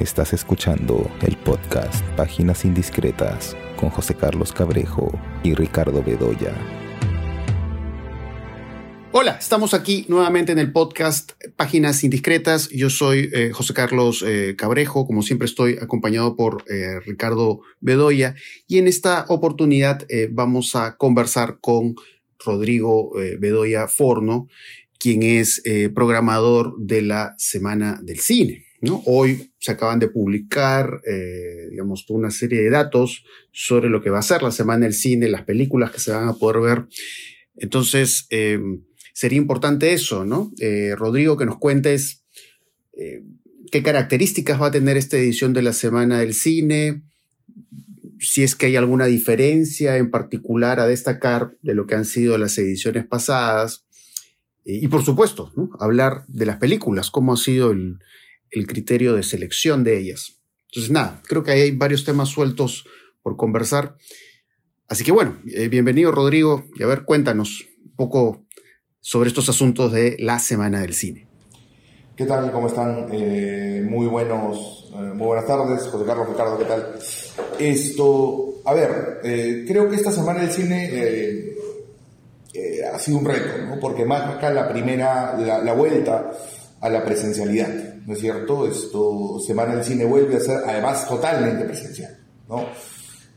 Estás escuchando el podcast Páginas Indiscretas con José Carlos Cabrejo y Ricardo Bedoya. Hola, estamos aquí nuevamente en el podcast Páginas Indiscretas. Yo soy eh, José Carlos eh, Cabrejo, como siempre estoy acompañado por eh, Ricardo Bedoya y en esta oportunidad vamos a conversar con Rodrigo Bedoya Forno, quien es programador de la Semana del Cine. Hoy se acaban de publicar, eh, digamos, una serie de datos sobre lo que va a ser la Semana del Cine, las películas que se van a poder ver. Entonces, em, sería importante eso, ¿no? Eh, Rodrigo, que nos cuentes eh, qué características va a tener esta edición de la Semana del Cine, si es que hay alguna diferencia en particular a destacar de lo que han sido las ediciones pasadas. Y, por supuesto, hablar de las películas, cómo ha sido el, el criterio de selección de ellas. Entonces, nada, creo que ahí hay varios temas sueltos por conversar. Así que bueno, eh, bienvenido Rodrigo y a ver, cuéntanos un poco sobre estos asuntos de la Semana del Cine. ¿Qué tal? ¿Cómo están? Eh, muy buenos, eh, muy buenas tardes, José Carlos Ricardo, ¿qué tal? Esto, a ver, creo que esta Semana del Cine ha sido un reto, ¿no? Porque acá la primera, la, la vuelta a la presencialidad. ¿no es cierto? Esto, Semana del Cine vuelve a ser además totalmente presencial, ¿no?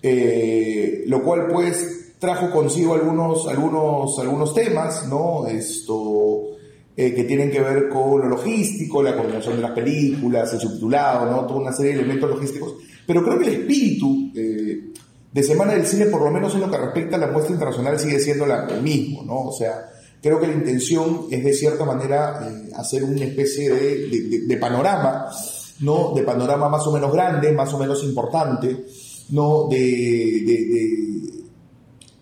Eh, lo cual pues trajo consigo algunos, algunos, algunos temas, ¿no? Esto, eh, que tienen que ver con lo logístico, la coordinación de las películas, el subtitulado, ¿no? Toda una serie de elementos logísticos. Pero creo que el espíritu eh, de Semana del Cine, por lo menos en lo que respecta a la muestra internacional, sigue siendo la, el mismo, ¿no? O sea, Creo que la intención es de cierta manera eh, hacer una especie de, panorama, ¿no? De panorama más o menos grande, más o menos importante, ¿no? De,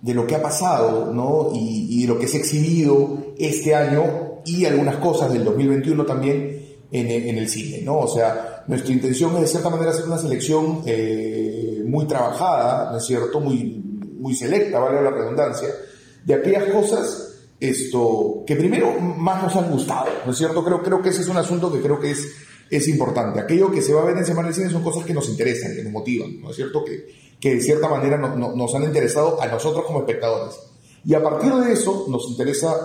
de lo que ha pasado, ¿no? Y, de lo que se ha exhibido este año y algunas cosas del 2021 también en, el cine, ¿no? O sea, nuestra intención es de cierta manera hacer una selección eh, muy trabajada, ¿no es cierto? Muy, muy selecta, vale la redundancia, de aquellas cosas esto, que primero más nos han gustado, ¿no es cierto? Creo, creo que ese es un asunto que creo que es, es importante. Aquello que se va a ver en Semana del Cine son cosas que nos interesan, que nos motivan, ¿no es cierto? Que, que de cierta manera nos han interesado a nosotros como espectadores. Y a partir de eso nos interesa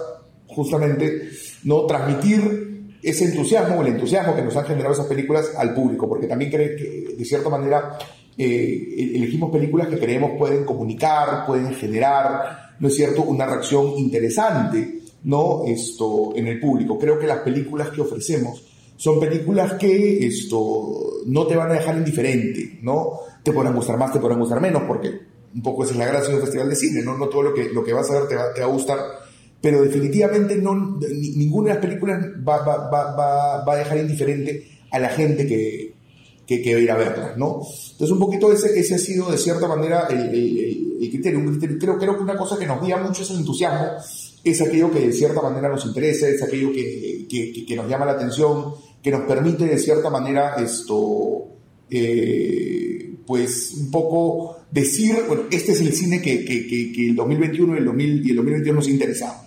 justamente no transmitir ese entusiasmo, el entusiasmo que nos han generado esas películas al público, porque también creo que de cierta manera eh, elegimos películas que creemos pueden comunicar, pueden generar ¿no es cierto?, una reacción interesante, ¿no?, esto, en el público. Creo que las películas que ofrecemos son películas que esto no te van a dejar indiferente, ¿no? Te podrán gustar más, te podrán gustar menos, porque un poco esa es la gracia de un festival de cine, ¿no? No todo lo que, lo que vas a ver te va, a gustar, pero definitivamente no, ninguna de las películas va, va, va, va, a dejar indiferente a la gente que, que, que ir a verlas, ¿no? Entonces un poquito ese, ese ha sido de cierta manera el, el, criterio. Creo, creo que una cosa que nos guía mucho es el entusiasmo, es aquello que de cierta manera nos interesa, es aquello que, que, que nos llama la atención, que nos permite de cierta manera esto, eh, pues un poco decir, bueno, este es el cine que, que, el 2021 y el, 2000, y el 2021 nos interesa.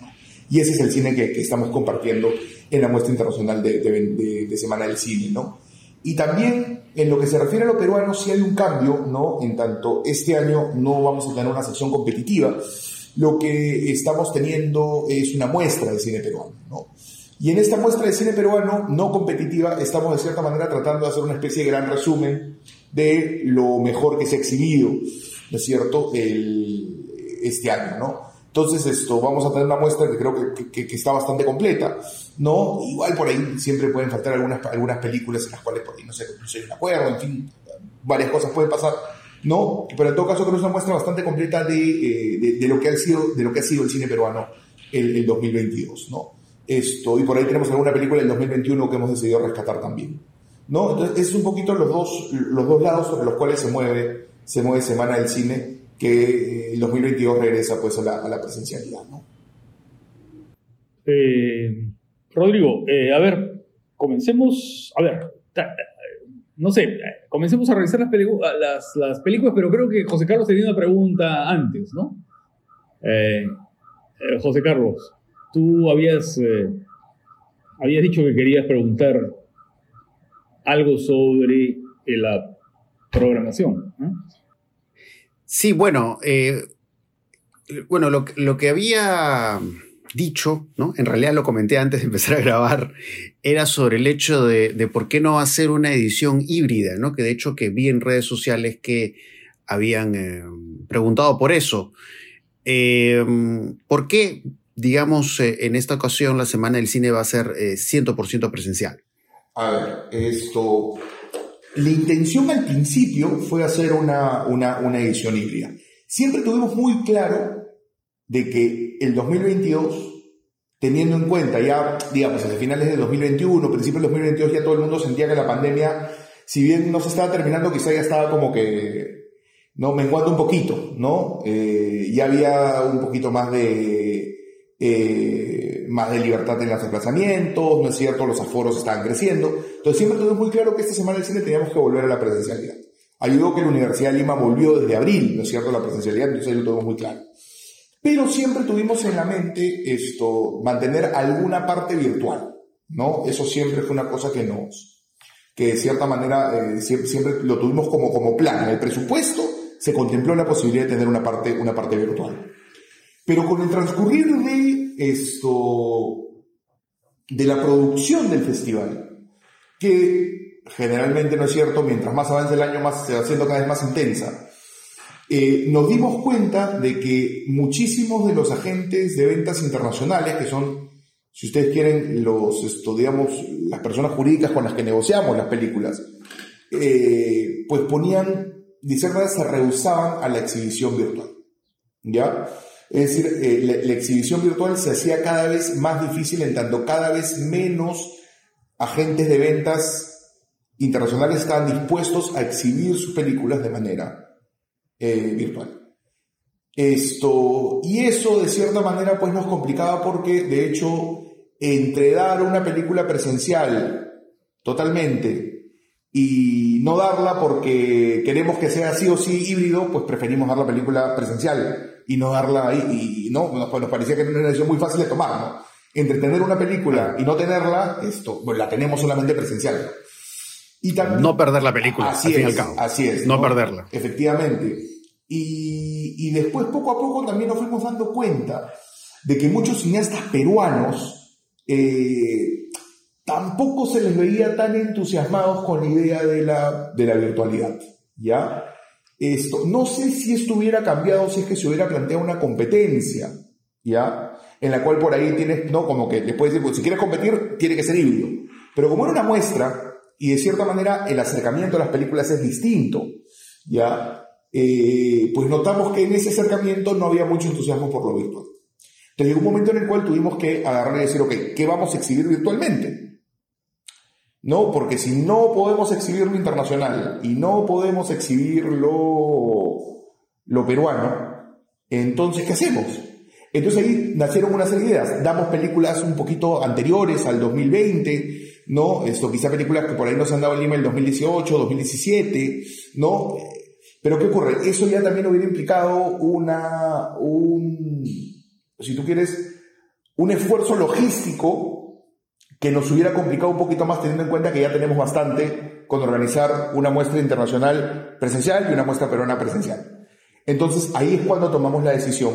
Y ese es el cine que, estamos compartiendo en la muestra internacional de, de, de Semana del Cine, ¿no? Y también en lo que se refiere a lo peruano, sí hay un cambio, ¿no? En tanto este año no vamos a tener una sección competitiva, lo que estamos teniendo es una muestra de cine peruano, ¿no? Y en esta muestra de cine peruano no competitiva estamos de cierta manera tratando de hacer una especie de gran resumen de lo mejor que se ha exhibido, ¿no es cierto?, el, este año, ¿no? Entonces, esto, vamos a tener una muestra que creo que, que, está bastante completa, ¿no? Igual por ahí siempre pueden faltar algunas, algunas películas en las cuales por ahí no sé, no de acuerdo, en fin, varias cosas pueden pasar, ¿no? Pero en todo caso creo que es una muestra bastante completa de, eh, de, lo, que ha sido, de lo que ha sido el cine peruano el, el 2022, ¿no? Esto, y por ahí tenemos alguna película del 2021 que hemos decidido rescatar también, ¿no? Entonces, es un poquito los dos, los dos lados sobre los cuales se mueve, se mueve Semana del Cine que el 2022 regresa pues a la, presencialidad. ¿no? Eh, Rodrigo, eh, a ver, comencemos, a ver, no sé, comencemos a revisar las, las, las, películas, pero creo que José Carlos tenía una pregunta antes, ¿no? Eh, José Carlos, tú habías, habías dicho que querías preguntar algo sobre la programación. Sí, bueno, eh, bueno, lo, que había dicho, ¿no? En realidad lo comenté antes de empezar a grabar, era sobre el hecho de, por qué no hacer una edición híbrida, ¿no? Que de hecho que vi en redes sociales que habían eh, preguntado por eso. Eh, ¿Por qué, digamos, en esta ocasión la Semana del Cine va a ser 100% eh, presencial? A ver, esto... La intención al principio fue hacer una, una, una edición híbrida. Siempre tuvimos muy claro de que el 2022 teniendo en cuenta ya, digamos, desde finales de 2021, principios de 2022, ya todo el mundo sentía que la pandemia, si bien no se estaba terminando, quizá ya estaba como que, ¿no? Menguando un poquito, ¿no? Eh, ya había un poquito más de, eh, más de libertad en los desplazamientos, ¿no es cierto? Los aforos estaban creciendo. Entonces siempre tuvimos muy claro que esta semana del cine teníamos que volver a la presencialidad. Ayudó que la Universidad de Lima volvió desde abril, ¿no es cierto?, la presencialidad, entonces lo tuvimos muy claro. Pero siempre tuvimos en la mente esto, mantener alguna parte virtual, ¿no? Eso siempre fue una cosa que nos, que de cierta manera eh, siempre, siempre, lo tuvimos como, como plan. En el presupuesto se contempló la posibilidad de tener una parte, una parte virtual. Pero con el transcurrir de esto, de la producción del festival, que generalmente no es cierto, mientras más avance el año más se va haciendo cada vez más intensa, eh, nos dimos cuenta de que muchísimos de los agentes de ventas internacionales, que son, si ustedes quieren, los, esto, digamos, las personas jurídicas con las que negociamos las películas, eh, pues ponían, de cierta manera, se rehusaban a la exhibición virtual. ¿Ya? Es decir, eh, la, exhibición virtual se hacía cada vez más difícil en tanto cada vez menos agentes de ventas internacionales estaban dispuestos a exhibir sus películas de manera eh, virtual. Esto, y eso de cierta manera pues nos complicaba porque de hecho entre dar una película presencial totalmente y no darla porque queremos que sea sí o sí híbrido, pues preferimos dar la película presencial y no darla ahí. Y, no, nos, pues, nos, parecía que era una decisión muy fácil de tomar, ¿no? Entre tener una película y no tenerla, esto, pues la tenemos solamente presencial. Y también, no perder la película, así al fin es, y al cabo. Así es. No, no perderla. Efectivamente. Y, y, después, poco a poco, también nos fuimos dando cuenta de que muchos cineastas peruanos eh, tampoco se les veía tan entusiasmados con la idea de la, de la virtualidad. ¿Ya? Esto, no sé si esto hubiera cambiado si es que se hubiera planteado una competencia, ¿ya? En la cual por ahí tienes, no, como que les puedes decir, pues si quieres competir, tiene que ser híbrido. Pero como era una muestra, y de cierta manera el acercamiento a las películas es distinto, ¿ya? Eh, pues notamos que en ese acercamiento no había mucho entusiasmo por lo virtual. Entonces llegó un momento en el cual tuvimos que agarrar y decir, ok, ¿qué vamos a exhibir virtualmente? No, porque si no podemos exhibir lo internacional y no podemos exhibir lo, lo peruano, entonces, ¿qué hacemos? Entonces ahí nacieron una serie de ideas. Damos películas un poquito anteriores al 2020, ¿no? Esto, quizá películas que por ahí nos han dado en Lima el 2018, 2017, ¿no? Pero ¿qué ocurre? Eso ya también hubiera implicado una, un, si tú quieres, un esfuerzo logístico que nos hubiera complicado un poquito más teniendo en cuenta que ya tenemos bastante con organizar una muestra internacional presencial y una muestra peruana presencial. Entonces ahí es cuando tomamos la decisión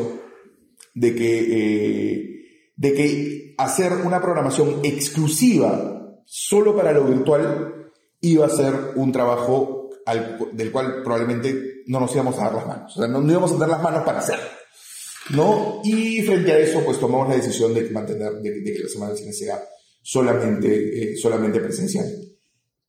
de que, eh, de que hacer una programación exclusiva solo para lo virtual iba a ser un trabajo al, del cual probablemente no nos íbamos a dar las manos. O sea, no, no, íbamos a dar las manos para hacerlo. ¿No? Y frente a eso, pues tomamos la decisión de mantener, de, de que la Semana del Cine sea solamente, eh, solamente presencial.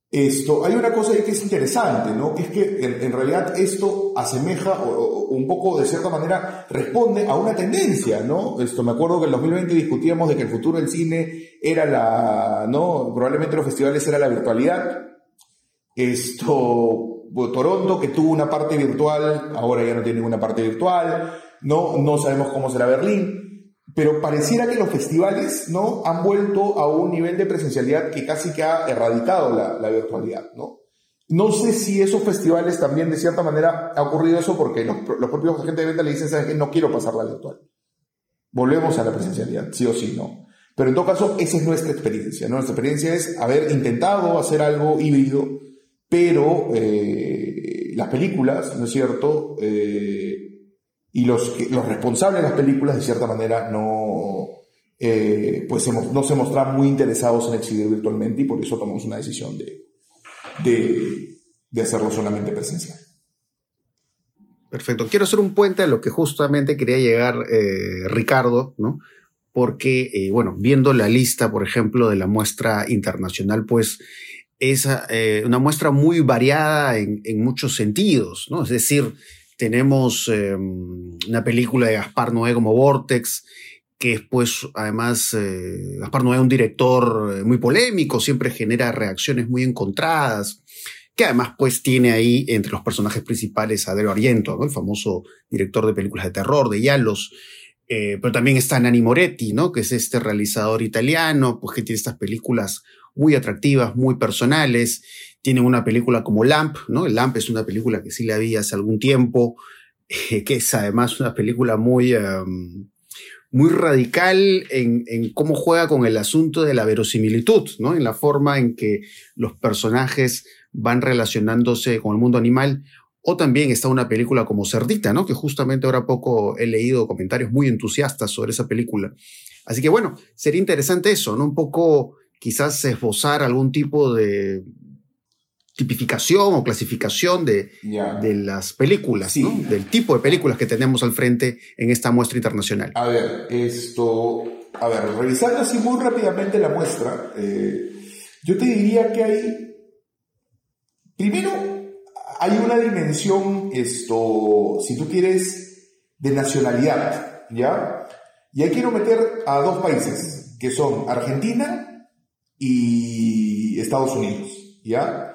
Esto, hay una cosa ahí que es interesante, ¿no? Que es que en, realidad esto asemeja o, o, un poco, de cierta manera, responde a una tendencia, ¿no? Esto, me acuerdo que en 2020 discutíamos de que el futuro del cine era la, ¿no? Probablemente los festivales era la virtualidad esto, Toronto, que tuvo una parte virtual, ahora ya no tiene ninguna parte virtual, no, no sabemos cómo será Berlín, pero pareciera que los festivales, ¿no? Han vuelto a un nivel de presencialidad que casi que ha erradicado la, virtualidad, ¿no? No sé si esos festivales también de cierta manera ha ocurrido eso porque los, los propios agentes de venta le dicen, ¿sabes qué? No quiero pasar la virtual. Volvemos a la presencialidad, sí o sí, ¿no? Pero en todo caso, esa es nuestra experiencia, ¿no? Nuestra experiencia es haber intentado hacer algo híbrido, pero eh, las películas, ¿no es cierto? Eh, y los, los responsables de las películas, de cierta manera, no, eh, pues no se mostraban muy interesados en exhibir virtualmente y por eso tomamos una decisión de, de, hacerlo solamente presencial. Perfecto. Quiero hacer un puente a lo que justamente quería llegar eh, Ricardo, ¿no? Porque, eh, bueno, viendo la lista, por ejemplo, de la muestra internacional, pues es una muestra muy variada en, en, muchos sentidos, ¿no? Es decir, tenemos em, una película de Gaspar Noé como Vortex, que es pues además Gaspar Noé es un director muy polémico, siempre genera reacciones muy encontradas que además pues tiene ahí entre los personajes principales a Dario el famoso director de películas de terror, de Yalos, eh, pero también está Nani Moretti, ¿no? que es este realizador italiano, pues que tiene estas películas muy atractivas, muy personales, tiene una película como Lamp, ¿no? Lamp es una película que sí la vi hace algún tiempo, que es además una película muy... Um, muy radical en, en, cómo juega con el asunto de la verosimilitud, ¿no? En la forma en que los personajes van relacionándose con el mundo animal. O también está una película como Cerdita, ¿no? Que justamente ahora poco he leído comentarios muy entusiastas sobre esa película. Así que bueno, sería interesante eso, ¿no? Un poco quizás esbozar algún tipo de tipificación o clasificación de, de las películas, ¿no? Del tipo de películas que tenemos al frente en esta muestra internacional. A ver, esto, a ver, revisando así muy rápidamente la muestra, eh, yo te diría que hay Primero, hay una dimensión, esto, si tú quieres, de nacionalidad, ¿ya? Y ahí quiero meter a dos países, que son Argentina y Estados Unidos, ¿ya?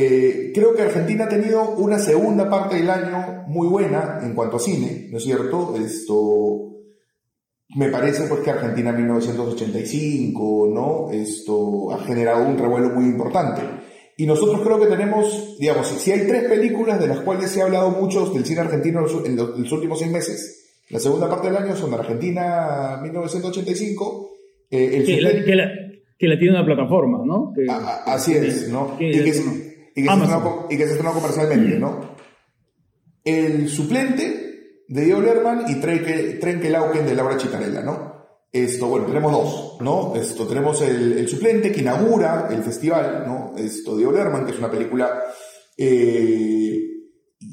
Eh, creo que Argentina ha tenido una segunda parte del año muy buena en cuanto a cine, ¿no es cierto? Esto, me parece pues que Argentina en 1985, ¿no? Esto ha generado un revuelo muy importante. Y nosotros creo que tenemos, digamos, si hay tres películas de las cuales se ha hablado mucho del cine argentino en los, últimos seis meses, la segunda parte del año son Argentina 1985, eh, el que, la, que, la, que, la, tiene una plataforma, ¿no? así es, ¿no? Y que, se, y, que se estrenó, comercialmente, ¿no? El suplente de Diego Lerman y Trenke Lauken de Laura Chicarella, ¿no? Esto, bueno, tenemos dos, ¿no? Esto, tenemos el, suplente que inaugura el festival, ¿no? Esto de Olerman, que es una película eh,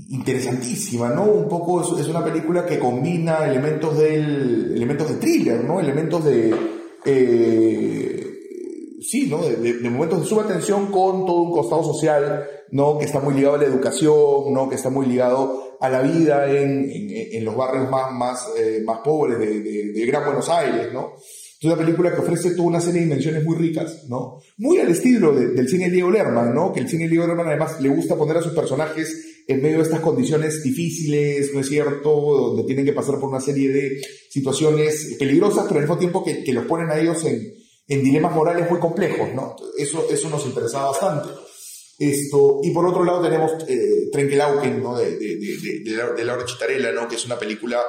interesantísima, ¿no? Un poco es, una película que combina elementos del, elementos de thriller, ¿no? Elementos de, eh, sí, ¿no? De, de, momentos de suma tensión con todo un costado social, ¿no? Que está muy ligado a la educación, ¿no? Que está muy ligado a la vida en, en, los barrios más, más, eh, más pobres de, de, Gran Buenos Aires, ¿no? Es una película que ofrece toda una serie de dimensiones muy ricas, ¿no? Muy al estilo del cine de Diego Lerman, ¿no? Que el cine de Diego Lerman además le gusta poner a sus personajes en medio de estas condiciones difíciles, ¿no es cierto? Donde tienen que pasar por una serie de situaciones peligrosas, pero al mismo tiempo que, que los ponen a ellos en, en dilemas morales muy complejos, ¿no? Eso, eso nos interesa bastante. Esto, y por otro lado tenemos eh, Trenkelauken, ¿no? de, de, de, de, Laura Chitarella, ¿no? que es una película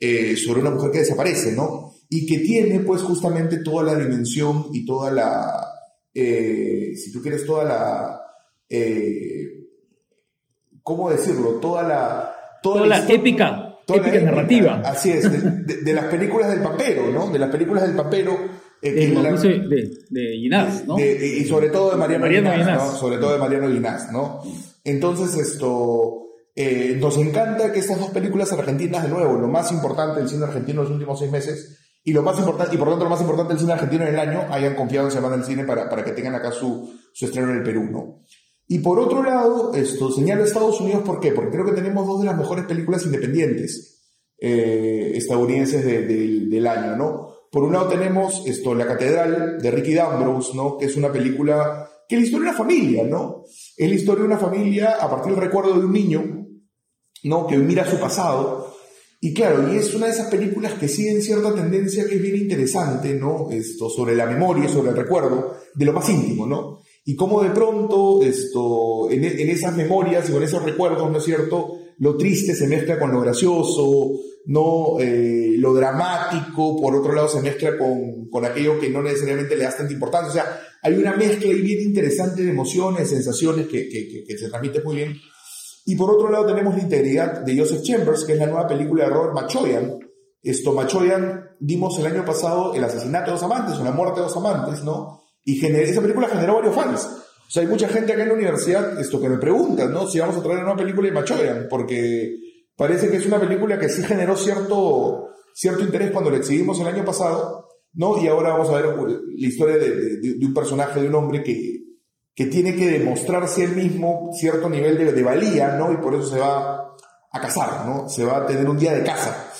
eh, sobre una mujer que desaparece, ¿no? y que tiene pues justamente toda la dimensión y toda la, eh, si tú quieres, toda la, eh, ¿cómo decirlo? Toda la... Toda, la, épica, toda épica narrativa. Así es, de, las películas del papero, ¿no? De las películas del papero eh, de, de, Ginás, ¿no? y sobre todo de Mariano, Ginás, ¿no? Sobre todo de Mariano Ginás, ¿no? Entonces, esto, eh, nos encanta que estas dos películas argentinas, de nuevo, lo más importante del cine argentino en los últimos seis meses, y lo más importante, y por lo tanto lo más importante del cine argentino en el año, hayan confiado en Semana del Cine para, para que tengan acá su, su estreno en el Perú, ¿no? Y por otro lado, esto señala Estados Unidos, ¿por qué? Porque creo que tenemos dos de las mejores películas independientes eh, estadounidenses del año, ¿no? Por un lado tenemos esto, La Catedral de Ricky Dambrose, ¿no? Que es una película que es la historia de una familia, ¿no? Es la historia de una familia a partir del recuerdo de un niño, ¿no? Que mira su pasado. Y claro, y es una de esas películas que siguen cierta tendencia que es bien interesante, ¿no? Esto, sobre la memoria, sobre el recuerdo, de lo más íntimo, ¿no? Y cómo de pronto, esto, en, en esas memorias y con esos recuerdos, ¿no es cierto? Lo triste se mezcla con lo gracioso, no eh, lo dramático, por otro lado se mezcla con, con, aquello que no necesariamente le da tanta importancia. O sea, hay una mezcla ahí bien interesante de emociones, sensaciones que, que, se transmite muy bien. Y por otro lado tenemos la integridad de Joseph Chambers, que es la nueva película de Robert Machoyan. Esto, Machoyan, vimos el año pasado el asesinato de dos amantes, o la muerte de dos amantes, ¿no? Y esa película generó varios fans. Sea, hay mucha gente acá en la universidad esto que me pregunta, ¿no? Si vamos a traer una película de Machoyan, porque parece que es una película que sí generó cierto, cierto interés cuando la exhibimos el año pasado, ¿no? Y ahora vamos a ver la historia de, de, un personaje, de un hombre que, que tiene que demostrarse él mismo cierto nivel de, de, valía, ¿no? Y por eso se va a casar, ¿no? Se va a tener un día de casa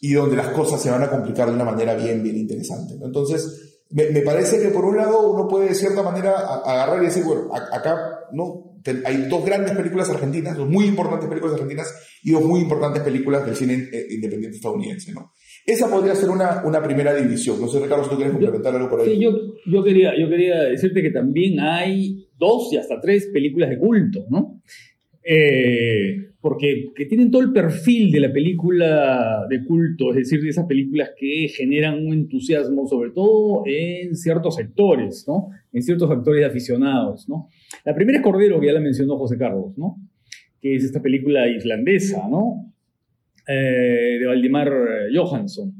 y donde las cosas se van a complicar de una manera bien, bien interesante, ¿no? Entonces, me, me, parece que por un lado uno puede de cierta manera agarrar y decir, bueno, acá no hay dos grandes películas argentinas, dos muy importantes películas argentinas y dos muy importantes películas del cine eh, independiente estadounidense, ¿no? Esa podría ser una, una primera división. No sé, Ricardo, si tú quieres complementar algo por ahí. Sí, yo, yo, quería, yo quería decirte que también hay dos y hasta tres películas de culto, ¿no? Eh, porque que tienen todo el perfil de la película de culto, es decir, de esas películas que generan un entusiasmo, sobre todo en ciertos sectores, ¿no? En ciertos factores de aficionados, ¿no? La primera es Cordero, que ya la mencionó José Carlos, ¿no? Que es esta película islandesa, ¿no? Eh, de Valdemar Johansson.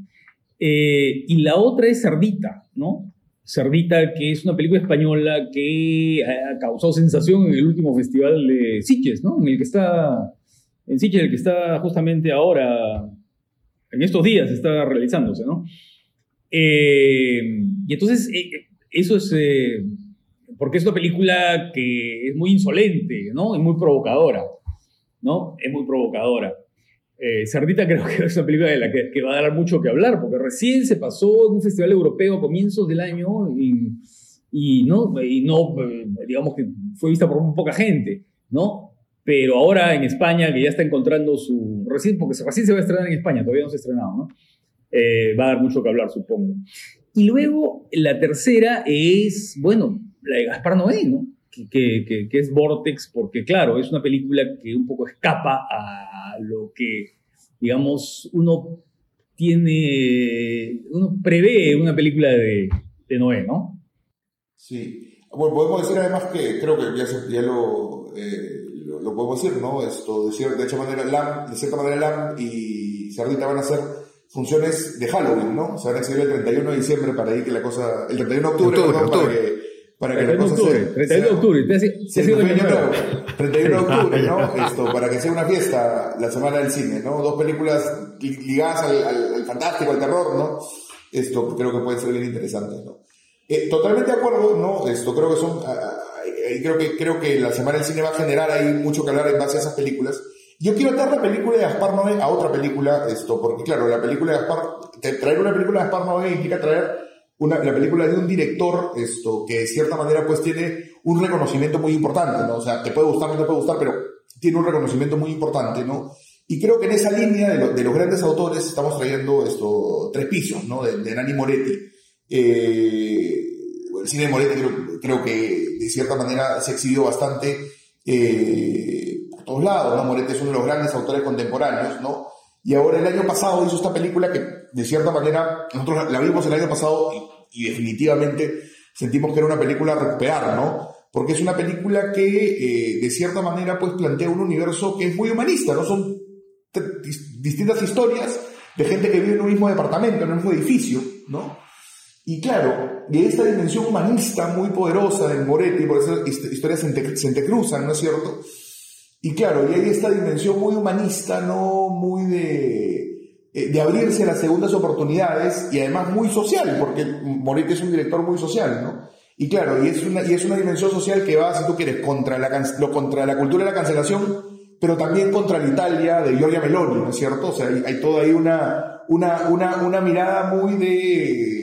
Eh, y la otra es Cerdita, ¿no? Cerdita, que es una película española que ha causado sensación en el último festival de Sitges, ¿no? En el que está en Sitges, el que está justamente ahora, en estos días, está realizándose, ¿no? Eh, y entonces, eh, eso es, eh, porque es una película que es muy insolente, ¿no? Es muy provocadora, ¿no? Es muy provocadora. Cerdita creo que es una película de la que, va a dar mucho que hablar, porque recién se pasó en un festival europeo a comienzos del año y, y no, y no digamos que fue vista por muy poca gente, ¿no? pero ahora en España, que ya está encontrando su... Recién, porque recién se va a estrenar en España, todavía no se ha estrenado, ¿no? Eh, va a dar mucho que hablar, supongo. Y luego la tercera es, bueno, la de Gaspar Noé, ¿no? Que, que, que, es Vortex, porque claro, es una película que un poco escapa a lo que, digamos, uno tiene, uno prevé una película de, de Noé, ¿no? Sí. Bueno, podemos decir además que creo que ya, ya lo... Eh, lo podemos decir, ¿no? Esto, de, cierta, de, hecha manera, LAM, de cierta manera, LAM y Cerdita van a hacer funciones de Halloween, ¿no? Se van a exhibir el 31 de diciembre para ir que la cosa. El 31 de octubre, octubre, octubre. para que. Para que la cosa octubre, sea, 31 de octubre, sea, 31 de octubre, ¿no? Esto, para que sea una fiesta la semana del cine, ¿no? Dos películas ligadas al, al, al fantástico, al terror, ¿no? Esto creo que puede ser bien interesante, ¿no? Eh, totalmente de acuerdo, ¿no? Esto creo que son creo que, creo que la Semana del Cine va a generar ahí mucho que hablar en base a esas películas. Yo quiero traer la película de Gaspar Noé a otra película, esto, porque claro, la película de Gaspar, traer una película de Gaspar Noé implica traer una, la película de un director, esto, que de cierta manera pues tiene un reconocimiento muy importante, ¿no? O sea, te puede gustar, no te puede gustar, pero tiene un reconocimiento muy importante, ¿no? Y creo que en esa línea de, de los grandes autores estamos trayendo esto, tres pisos, ¿no? De, de Nani Moretti. Eh, el cine de Moretti creo, que de cierta manera se exhibió bastante eh, por todos lados, ¿no? Moretti es uno de los grandes autores contemporáneos, ¿no? Y ahora el año pasado hizo esta película que de cierta manera nosotros la vimos el año pasado y, definitivamente sentimos que era una película a recuperar, ¿no? Porque es una película que eh, de cierta manera pues plantea un universo que es muy humanista, ¿no? Son distintas historias de gente que vive en un mismo departamento, en un mismo edificio, ¿no? Y claro, de esta dimensión humanista muy poderosa de Moretti, por eso historias se, se entrecruzan, ¿no es cierto? Y claro, y hay esta dimensión muy humanista, ¿no? Muy de, eh, de abrirse a las segundas oportunidades y además muy social, porque Moretti es un director muy social, ¿no? Y claro, y es una, y es una dimensión social que va, si tú quieres, contra la, contra la cultura de la cancelación, pero también contra la Italia de Giorgia Meloni, ¿no es cierto? O sea, hay, hay toda ahí una, una, una, una mirada muy de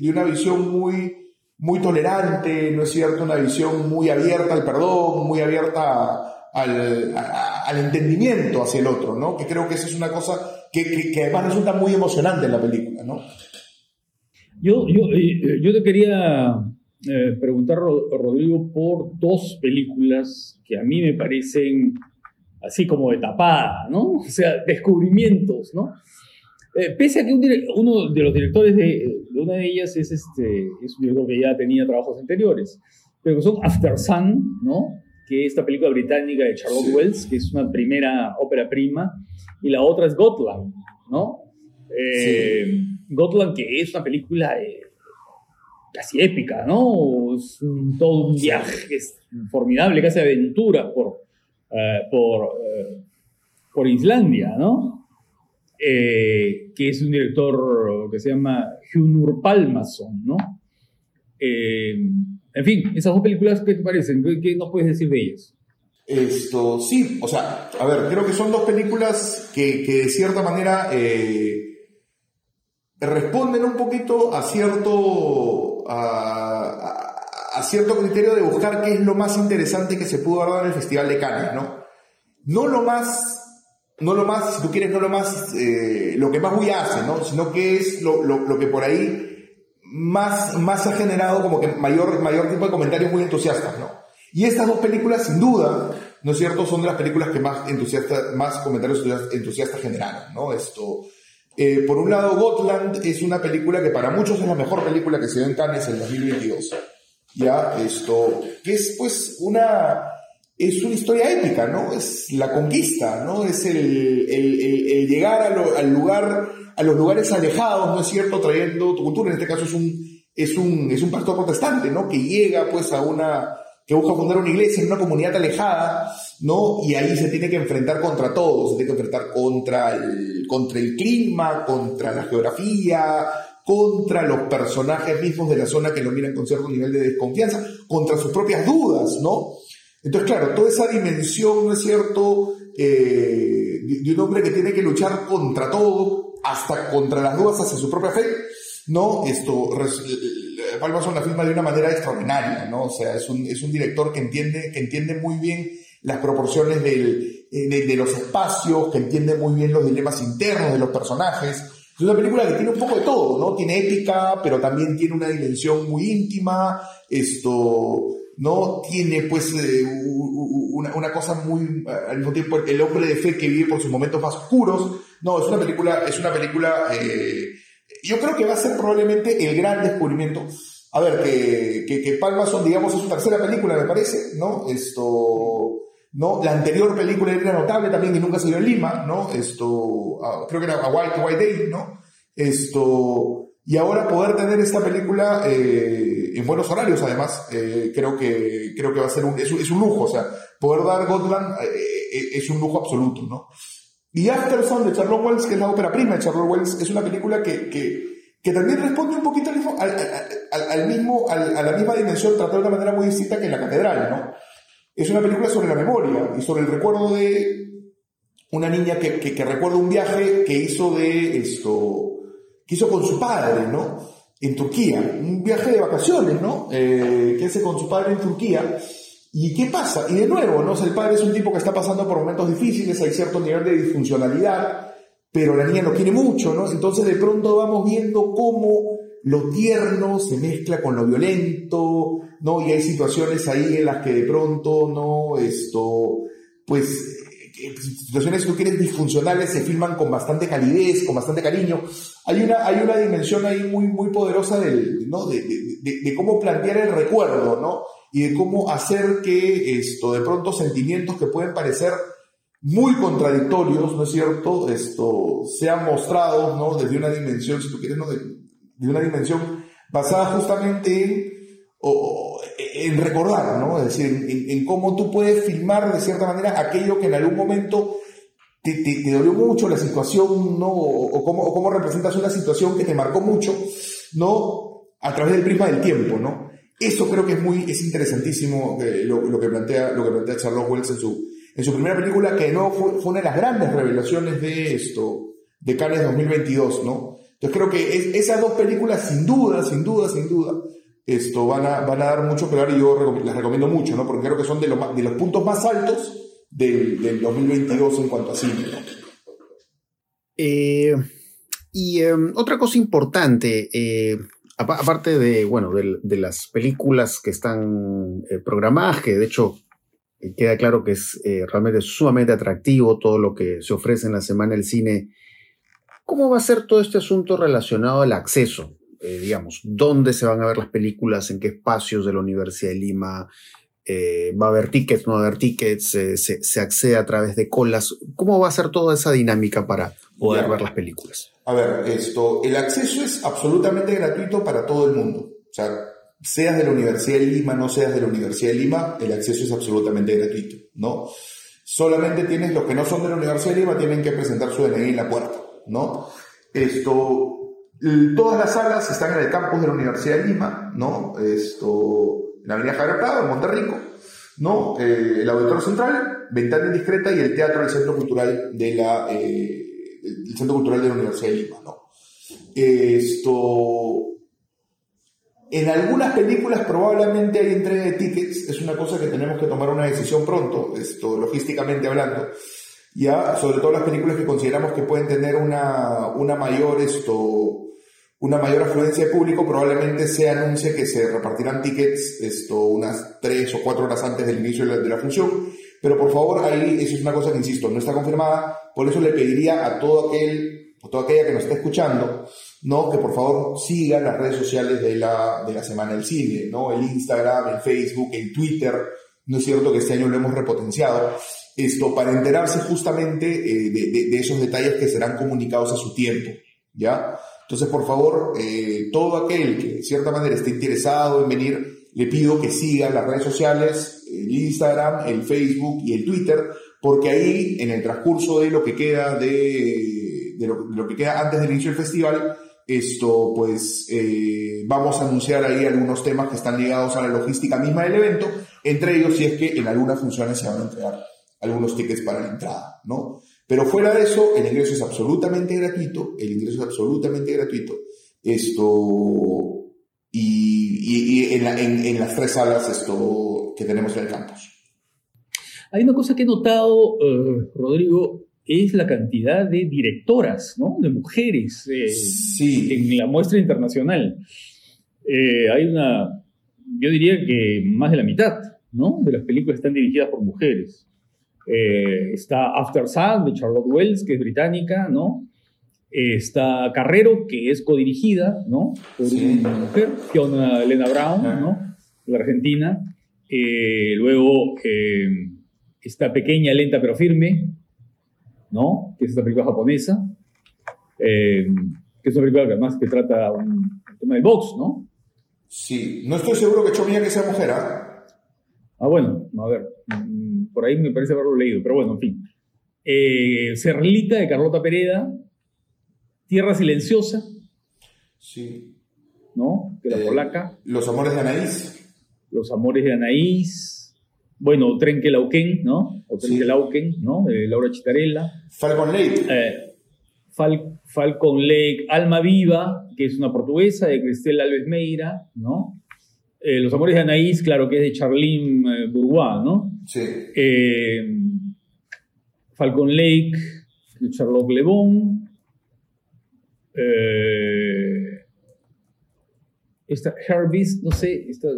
de una visión muy, muy tolerante, ¿no es cierto? Una visión muy abierta al perdón, muy abierta al, al entendimiento hacia el otro, ¿no? Que creo que esa es una cosa que, además resulta muy emocionante en la película, ¿no? Yo, yo, eh, yo te quería eh, preguntar, Rodrigo, por dos películas que a mí me parecen así como de tapada, ¿no? O sea, descubrimientos, ¿no? Eh, pese a que uno de los directores de, una de ellas es, este, es un director que ya tenía trabajos anteriores, pero que son After Sun, ¿no? Que es esta película británica de Charlotte Wells, que es una primera ópera prima, y la otra es Gotland, ¿no? Eh, Gotland, que es una película eh, casi épica, ¿no? Es todo un viaje formidable, casi aventura por, eh, por, por Islandia, ¿no? que es un director que se llama Hunur Palmason, ¿no? En fin, esas dos películas, ¿qué te parecen? ¿Qué, nos puedes decir de ellas? Esto, sí, o sea, a ver, creo que son dos películas que, que de cierta manera responden un poquito a cierto, a, cierto criterio de buscar qué es lo más interesante que se pudo dar en el Festival de Cannes, ¿no? No lo más, no lo más, si tú quieres, no lo más, eh, lo que más muy hace, ¿no? Sino que es lo, lo, lo, que por ahí más, más ha generado como que mayor, mayor tipo de comentarios muy entusiastas, ¿no? Y estas dos películas, sin duda, ¿no es cierto?, son de las películas que más, entusiasta, más comentarios entusiastas generaron, ¿no? Esto, eh, por un lado, Gotland es una película que para muchos es la mejor película que se dio en Cannes en 2022. Ya, esto, que es pues una, es una historia épica, ¿no? Es la conquista, ¿no? Es el, el, llegar al lugar, a los lugares alejados, ¿no es cierto? Trayendo tu cultura, en este caso es un, es un, es un pastor protestante, ¿no? Que llega pues a una, que busca fundar una iglesia en una comunidad alejada, ¿no? Y ahí se tiene que enfrentar contra todo, se tiene que enfrentar contra el, contra el clima, contra la geografía, contra los personajes mismos de la zona que lo miran con cierto nivel de desconfianza, contra sus propias dudas, ¿no? Entonces, claro, toda esa dimensión, ¿no es cierto?, eh, de un hombre que tiene que luchar contra todo, hasta contra las dudas hacia su propia fe, ¿no? Esto Palmason la filma de una manera extraordinaria, ¿no? O sea, es un, es un director que entiende, que entiende muy bien las proporciones del, eh, de, los espacios, que entiende muy bien los dilemas internos de los personajes. Es una película que tiene un poco de todo, ¿no? Tiene épica, pero también tiene una dimensión muy íntima, esto, ¿no? Tiene pues eh, una, una, cosa muy, al mismo tiempo, el hombre de fe que vive por sus momentos más oscuros. No, es una película, es una película... Eh, yo creo que va a ser probablemente el gran descubrimiento. A ver, que, que, que Palmason, digamos, es su tercera película, me parece, ¿no? Esto, ¿no? La anterior película era notable también y nunca salió en Lima, ¿no? Esto, creo que era A White, White Day, ¿no? Esto, y ahora poder tener esta película eh, en buenos horarios, además, eh, creo, que, creo que va a ser un, es, un lujo, o sea, poder dar Gotland eh, es un lujo absoluto, ¿no? Y Afterson de Charlotte Wells, que es la ópera prima de Charlotte Wells, es una película que, que, que también responde un poquito al al, al, al mismo, a la misma dimensión, tratada de una manera muy distinta que en La Catedral, ¿no? Es una película sobre la memoria y sobre el recuerdo de una niña que, que, que recuerda un viaje que hizo de esto, que hizo con su padre, ¿no? En Turquía, un viaje de vacaciones, ¿no? Eh, que hace con su padre en Turquía ¿Y qué pasa? Y de nuevo, ¿no? el padre es un tipo que está pasando por momentos difíciles, hay cierto nivel de disfuncionalidad, pero la niña lo quiere mucho, ¿no? Entonces de pronto vamos viendo cómo lo tierno se mezcla con lo violento, ¿no? Y hay situaciones ahí en las que de pronto, ¿no? Esto, pues, situaciones, si tú quieres, disfuncionales se filman con bastante calidez, con bastante cariño. Hay una, hay una dimensión ahí muy, muy poderosa del, ¿no? de, de, de cómo plantear el recuerdo, ¿no? Y de cómo hacer que esto, de pronto sentimientos que pueden parecer muy contradictorios, ¿no es cierto?, esto, sean mostrados, ¿no?, desde una dimensión, si tú quieres, ¿no? de, una dimensión basada justamente en, o, en recordar, ¿no? Es decir, en, cómo tú puedes filmar de cierta manera aquello que en algún momento te, te, dolió mucho la situación, ¿no? O, cómo, o cómo representas una situación que te marcó mucho, ¿no? A través del prisma del tiempo, ¿no? Eso creo que es muy, es interesantísimo lo, que plantea, lo que plantea Charlotte Wells en su, en su primera película, que no fue, una de las grandes revelaciones de esto, de Cannes 2022, ¿no? Entonces creo que esas dos películas, sin duda, sin duda, sin duda, esto van a, van a dar mucho que y yo las recomiendo mucho, ¿no? Porque creo que son de, de los puntos más altos del, del 2022 en cuanto a cine, eh, y em, otra cosa importante, eh, aparte de, bueno, de, las películas que están eh, programadas, que de hecho queda claro que es eh, realmente sumamente atractivo todo lo que se ofrece en la Semana del Cine. ¿Cómo va a ser todo este asunto relacionado al acceso? Eh, digamos, ¿dónde se van a ver las películas? ¿En qué espacios de la Universidad de Lima? Eh, ¿Va a haber tickets? ¿No va a haber tickets? Se, se, accede a través de colas? ¿Cómo va a ser toda esa dinámica para poder ver las películas? A ver, esto, el acceso es absolutamente gratuito para todo el mundo. O sea, seas de la Universidad de Lima, no seas de la Universidad de Lima, el acceso es absolutamente gratuito, ¿no? Solamente tienes, los que no son de la Universidad de Lima tienen que presentar su DNI en la puerta, ¿no? Esto, todas las salas están en el campus de la Universidad de Lima, ¿no? Esto, en la Avenida Javier Prado, en Monterrico, ¿no? Eh, el Auditorio Central, Ventana Indiscreta y el Teatro del Centro Cultural de la, eh, el Centro Cultural de la Universidad de Lima, ¿no? Esto, en algunas películas probablemente hay entrega de tickets, es una cosa que tenemos que tomar una decisión pronto, esto, logísticamente hablando. Ya, sobre todo las películas que consideramos que pueden tener una, una mayor esto, una mayor afluencia de público, probablemente se anuncie que se repartirán tickets esto, unas tres o cuatro horas antes del inicio de la, de la función. Pero por favor, ahí eso es una cosa que insisto, no está confirmada, por eso le pediría a todo aquel, a toda aquella que nos esté escuchando, ¿no? Que por favor sigan las redes sociales de la, de la Semana del Cine, ¿no? El Instagram, el Facebook, el Twitter. No es cierto que este año lo hemos repotenciado. Esto para enterarse justamente eh, de, de, esos detalles que serán comunicados a su tiempo, ¿ya? Entonces, por favor, eh, todo aquel que de cierta manera esté interesado en venir, le pido que sigan las redes sociales, el Instagram, el Facebook y el Twitter, porque ahí, en el transcurso de lo que queda de, de lo que queda antes del inicio del festival, esto, pues, eh, vamos a anunciar ahí algunos temas que están ligados a la logística misma del evento, entre ellos si es que en algunas funciones se van a entregar algunos tickets para la entrada, ¿no? Pero fuera de eso, el ingreso es absolutamente gratuito, el ingreso es absolutamente gratuito. Esto, y, y, en, en, las tres salas esto, que tenemos en el campus. Hay una cosa que he notado, uh, Rodrigo, es la cantidad de directoras, ¿no? De mujeres eh, en la muestra internacional. Eh, hay una, yo diría que más de la mitad, ¿no? De las películas están dirigidas por mujeres. Eh, está After Sun de Charlotte Wells, que es británica, ¿no? Está Carrero, que es codirigida, ¿no? Por una mujer, Fiona Elena Brown, ¿no? De Argentina. luego está Pequeña, Lenta pero Firme, ¿no? Que es esta película japonesa, eh, que es una película que además que trata un, el tema del box, ¿no? Sí, no estoy seguro que Chomía que sea mujer, ¿ah? Ah, bueno, a ver, mm, por ahí me parece haberlo leído, pero bueno, en fin. Eh, Cerlita de Carlota Pereda, Tierra Silenciosa. Sí. ¿No? Que la eh, polaca. Los Amores de Anaís. Los Amores de Anaís bueno, Trenkelauken, ¿no? O Trenkelauken, ¿no? De Laura Chitarella. Falcon Lake. Eh, Falcon Lake, Alma Viva, que es una portuguesa, de Cristel Alves Meira, ¿no? Eh, Los Amores de Anaís, claro, que es de Charlene eh, Bourgois, ¿no? Sí. Falcon Lake, de Charlotte Le Bon. esta Herbis, no sé, esta,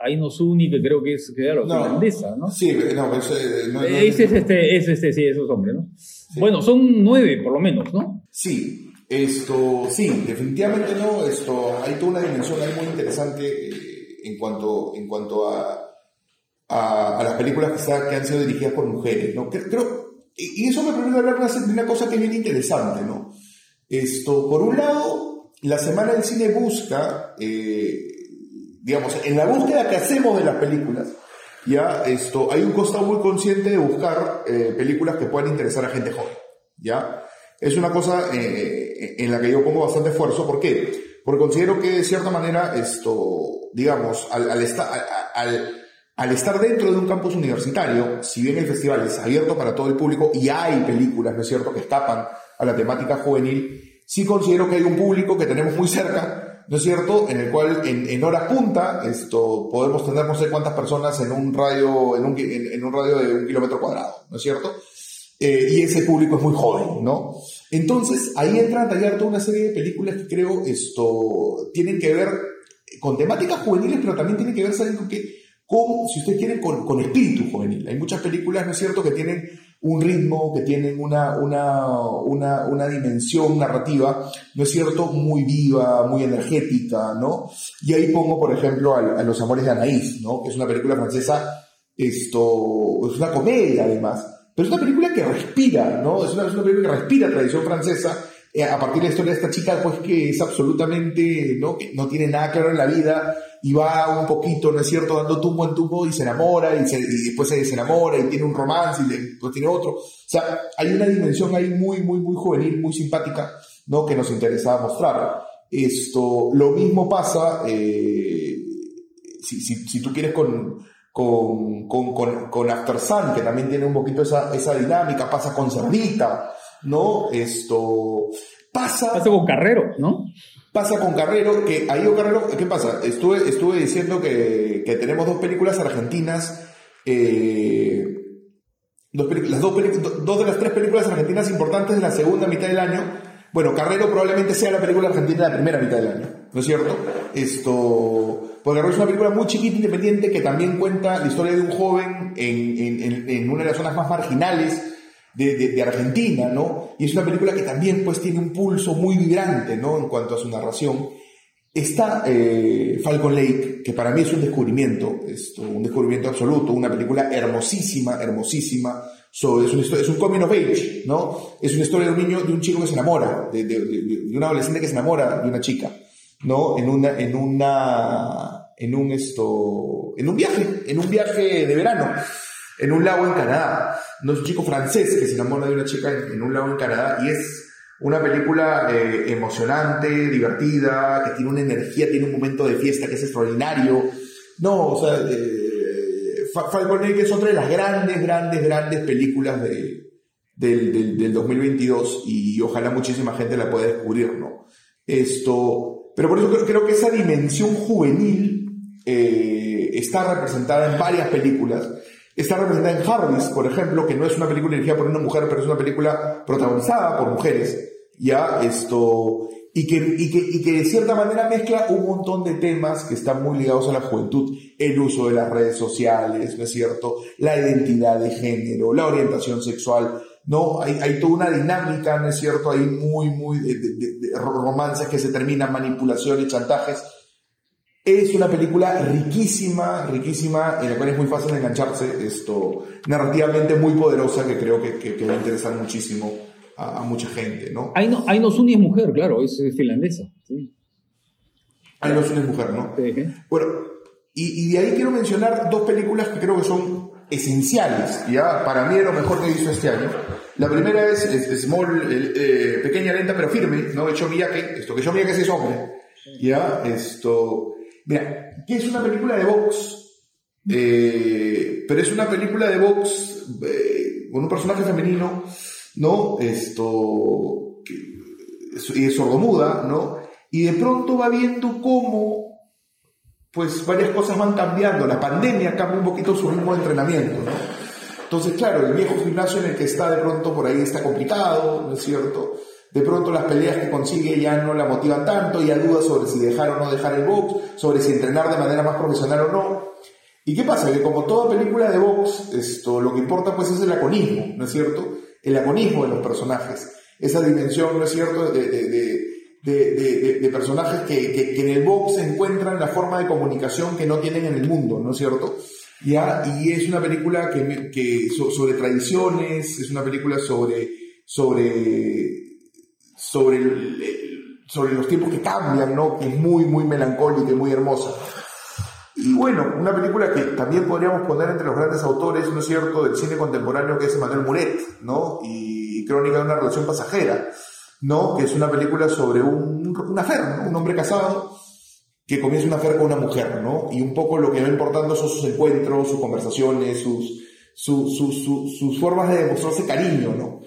Ainosuni, que creo que es, claro, no, finlandesa, ¿no? Sí, no, es, eh, no, ese es este, es este, sí, esos hombres, ¿no? Bueno, son nueve por lo menos, ¿no? Sí, esto, sí, definitivamente no, esto, hay toda una dimensión ahí muy interesante eh, en cuanto, en cuanto a, a, las películas que, que, han sido dirigidas por mujeres, ¿no? Creo, y eso me permite hablar de una cosa que es bien interesante, ¿no? Esto, por un lado, la Semana del Cine busca eh, digamos, en la búsqueda que hacemos de las películas, ya esto, hay un costado muy consciente de buscar eh, películas que puedan interesar a gente joven, ¿ya? Es una cosa eh, en la que yo pongo bastante esfuerzo, ¿por qué? Porque considero que de cierta manera esto, digamos, al, al, al, al estar dentro de un campus universitario, si bien el festival es abierto para todo el público y hay películas, ¿no es cierto?, que escapan a la temática juvenil, sí considero que hay un público que tenemos muy cerca ¿no es cierto? En el cual en, en hora punta esto, podemos tener no sé cuántas personas en un radio, en un, en, un radio de un kilómetro cuadrado, ¿no es cierto? Eh, y ese público es muy joven, ¿no? Entonces, ahí entra a tallar toda una serie de películas que creo esto tienen que ver con temáticas juveniles, pero también tienen que ver, ¿saben con qué? con, si ustedes quieren, con, con espíritu juvenil. Hay muchas películas, ¿no es cierto?, que tienen un ritmo, que tienen una, una, una, una, dimensión narrativa, ¿no es cierto?, muy viva, muy energética, ¿no? Y ahí pongo, por ejemplo, a, Los Amores de Anaís, ¿no? Que es una película francesa, esto, es una comedia además, pero es una película que respira, ¿no? Es una, es una película que respira tradición francesa, eh, a partir de la historia de esta chica, pues que es absolutamente, ¿no? No tiene nada claro en la vida, y va un poquito, ¿no es cierto?, dando tumbo en tumbo y se enamora y, después se desenamora y tiene un romance y después tiene otro. O sea, hay una dimensión ahí muy, muy, muy juvenil, muy simpática, ¿no?, que nos interesaba mostrar. Esto, lo mismo pasa, eh, si, si, si, tú quieres con, con, con, con After Sun, que también tiene un poquito esa, esa dinámica, pasa con Cerdita, ¿no? Esto, pasa... Pasa con Carrero, ¿no? Pasa con Carrero, que ahí o Carrero, ¿qué pasa? Estuve, estuve diciendo que, que tenemos dos películas argentinas, eh, dos, las dos, dos de las tres películas argentinas importantes de la segunda mitad del año. Bueno, Carrero probablemente sea la película argentina de la primera mitad del año, ¿no es cierto? Esto, porque Carrero es una película muy chiquita, independiente, que también cuenta la historia de un joven en, en, en una de las zonas más marginales de, Argentina, ¿no? Y es una película que también pues tiene un pulso muy vibrante, ¿no? En cuanto a su narración. Está eh, Falcon Lake, que para mí es un descubrimiento, esto, un descubrimiento absoluto, una película hermosísima, hermosísima, so, es, un, es un coming of age, ¿no? Es una historia de un niño, de un chico que se enamora, de, de, un adolescente que se enamora de una chica, ¿no? En una, en una, en un esto, en un viaje, en un viaje de verano en un lago en Canadá. No es un chico francés que se enamora de una chica en, un lago en Canadá y es una película eh, emocionante, divertida, que tiene una energía, tiene un momento de fiesta que es extraordinario. No, o sea, eh, Falcon que es otra de las grandes, grandes, grandes películas de, del, del, 2022 y ojalá muchísima gente la pueda descubrir, ¿no? Esto, pero por eso creo, creo que esa dimensión juvenil eh, está representada en varias películas Está representada en Harvest, por ejemplo, que no es una película dirigida por una mujer, pero es una película protagonizada por mujeres, ya, esto, y que, y que, y que de cierta manera mezcla un montón de temas que están muy ligados a la juventud, el uso de las redes sociales, ¿no es cierto? La identidad de género, la orientación sexual, ¿no? Hay, toda una dinámica, ¿no es cierto? Hay muy, muy romances que se terminan, manipulación y chantajes es una película riquísima, riquísima, en la cual es muy fácil de engancharse, esto, narrativamente muy poderosa, que creo que, que, va a interesar muchísimo a, mucha gente, ¿no? Hay Suni es mujer, claro, es, finlandesa. Sí. Suni es mujer, ¿no? Bueno, y, de ahí quiero mencionar dos películas que creo que son esenciales, ya, para mí es lo mejor que visto este año. La primera es, Small, eh, Pequeña, Lenta, pero Firme, ¿no? De Hecho Miyake, esto, que Miyake es hombre, ya, esto Mira, que es una película de box, eh, pero es una película de box eh, con un personaje femenino, ¿no? Esto, y es sordomuda, ¿no? Y de pronto va viendo cómo, pues, varias cosas van cambiando. La pandemia cambia un poquito su ritmo de entrenamiento, ¿no? Entonces, claro, el viejo gimnasio en el que está de pronto por ahí está complicado, ¿no es cierto? De pronto las peleas que consigue ya no la motivan tanto, ya duda sobre si dejar o no dejar el box, sobre si entrenar de manera más profesional o no. ¿Y qué pasa? Que como toda película de box, esto, lo que importa pues es el agonismo, ¿no es cierto? El agonismo de los personajes. Esa dimensión, ¿no es cierto?, de, de, de personajes que, que, en el box encuentran la forma de comunicación que no tienen en el mundo, ¿no es cierto? ¿Ya? Y es una película que, que sobre tradiciones, es una película sobre, sobre sobre, sobre los tiempos que cambian, ¿no? Que es muy, muy melancólica y muy hermosa. Y bueno, una película que también podríamos poner entre los grandes autores, ¿no es cierto?, del cine contemporáneo, que es Emmanuel Muret, ¿no? Y Crónica de una relación pasajera, ¿no? Que es una película sobre un, una afer, Un hombre casado que comienza una afer con una mujer, ¿no? Y un poco lo que va importando son sus encuentros, sus conversaciones, sus, sus, sus formas de demostrarse cariño, ¿no?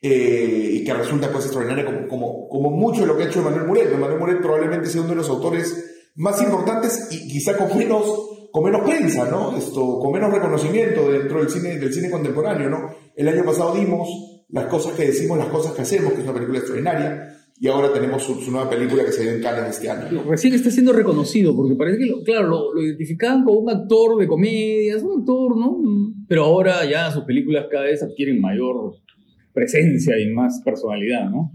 Eh, y que resulta pues extraordinaria como, como, como, mucho de lo que ha hecho Manuel Muret. Manuel Muret probablemente sea uno de los autores más importantes y quizá con menos, con menos prensa, ¿no? Esto, con menos reconocimiento dentro del cine, del cine contemporáneo, ¿no? El año pasado dimos Las cosas que decimos, las cosas que hacemos, que es una película extraordinaria, y ahora tenemos su, nueva película que se dio en Cannes este año. Recién está siendo reconocido, porque parece que, claro, lo, lo, identificaban como un actor de comedias, un actor, ¿no? Pero ahora ya sus películas cada vez adquieren mayor presencia y más personalidad, ¿no?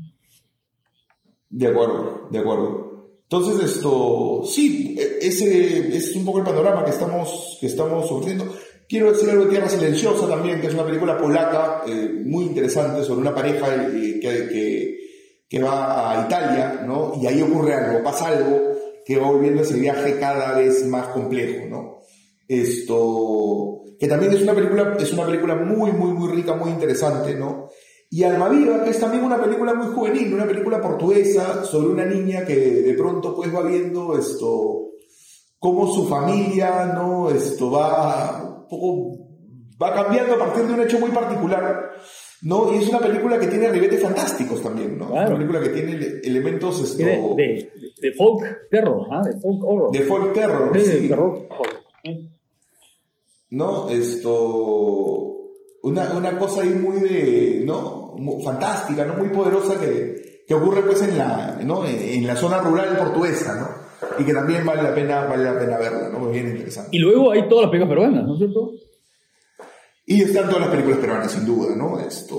De acuerdo, de acuerdo. Entonces, esto, sí, e, ese es un poco el panorama que estamos, que estamos sufriendo. Quiero decir algo de Tierra Silenciosa también, que es una película polaca eh, muy interesante sobre una pareja eh, que, que, que, va a Italia, ¿no? Y ahí ocurre algo, pasa algo que va volviendo ese viaje cada vez más complejo, ¿no? Esto, que también es una película, es una película muy, muy, muy rica, muy interesante, ¿no? Y Almaviva, que es también una película muy juvenil, una película portuguesa sobre una niña que de pronto pues va viendo esto, cómo su familia, ¿no? Esto va, poco, va cambiando a partir de un hecho muy particular, ¿no? Y es una película que tiene ribetes fantásticos también, ¿no? Una película que tiene elementos, esto... De, de, folk terror, ¿ah? De folk horror. De folk terror, sí. Terror. ¿No? Esto... Una, una cosa ahí muy de, ¿no? Fantástica, ¿no? Muy poderosa que, que ocurre pues en la, ¿no? en, la zona rural portuguesa, ¿no? Y que también vale la pena, vale la pena verla, ¿no? Muy bien interesante. Y luego hay todas las películas peruanas, ¿no es cierto? Y están todas las películas peruanas, sin duda, ¿no? Esto,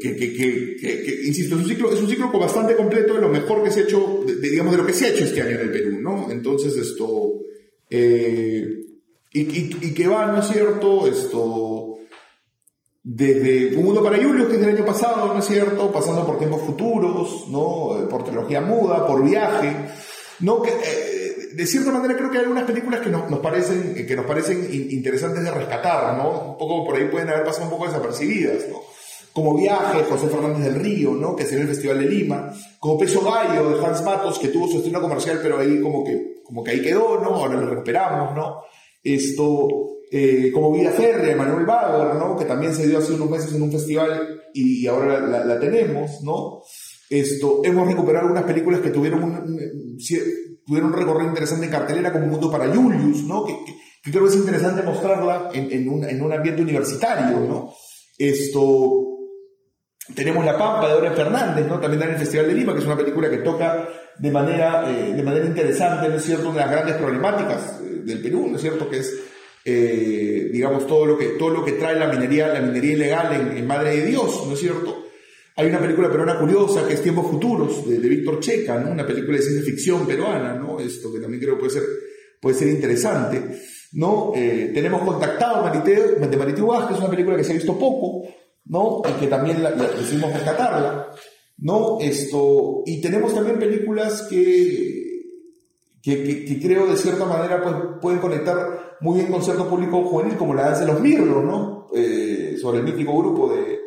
que, que, que, que, insisto, es un, ciclo, es un ciclo bastante completo de lo mejor que se ha hecho, de, digamos, de lo que se ha hecho este año en el Perú, ¿no? Entonces, esto, eh, y, y, y, que va, ¿no es cierto? Esto, desde Un Mundo para Julio, que es del año pasado, ¿no es cierto? Pasando por tiempos futuros, ¿no? Eh, por trilogía muda, por viaje, ¿no? Eh, de cierta manera creo que hay algunas películas que nos, parecen, que nos parecen interesantes de rescatar, ¿no? Un poco por ahí pueden haber pasado un poco desapercibidas, ¿no? Como Viaje, José Fernández del Río, ¿no? Que se ve en el Festival de Lima. Como Peso Gallo, de Hans Matos, que tuvo su estreno comercial, pero ahí como que, como que ahí quedó, ¿no? Ahora lo recuperamos, ¿no? Esto, eh, como Vida Férrea, Manuel Bauer, ¿no? que también se dio hace unos meses en un festival y, ahora la, tenemos, ¿no? Esto, hemos recuperado algunas películas que tuvieron un, tuvieron un recorrido interesante en cartelera, como Mundo para Julius, ¿no? Que, creo que es interesante mostrarla en, un, en, un, ambiente universitario, ¿no? Esto, tenemos La Pampa de Dora Fernández, ¿no? También en el Festival de Lima, que es una película que toca de manera, eh, de manera interesante, ¿no cierto?, una de las grandes problemáticas eh, del Perú, ¿no es cierto?, que es eh, digamos, todo lo, que, todo lo que trae la minería, la minería ilegal en, Madre de Dios, ¿no es cierto? Hay una película peruana curiosa que es Tiempos Futuros, de, Víctor Checa, ¿no? Una película de ciencia ficción peruana, ¿no? Esto que también creo puede ser, puede ser interesante, ¿no? Eh, tenemos Contactado de Mariteo Vázquez, una película que se ha visto poco, ¿no? Y que también la, decidimos rescatarla, ¿no? Esto, y tenemos también películas que que, creo de cierta manera pues, pueden conectar muy bien con cierto público juvenil, como la danza de los Mirlos, ¿no? Eh, sobre el mítico grupo de,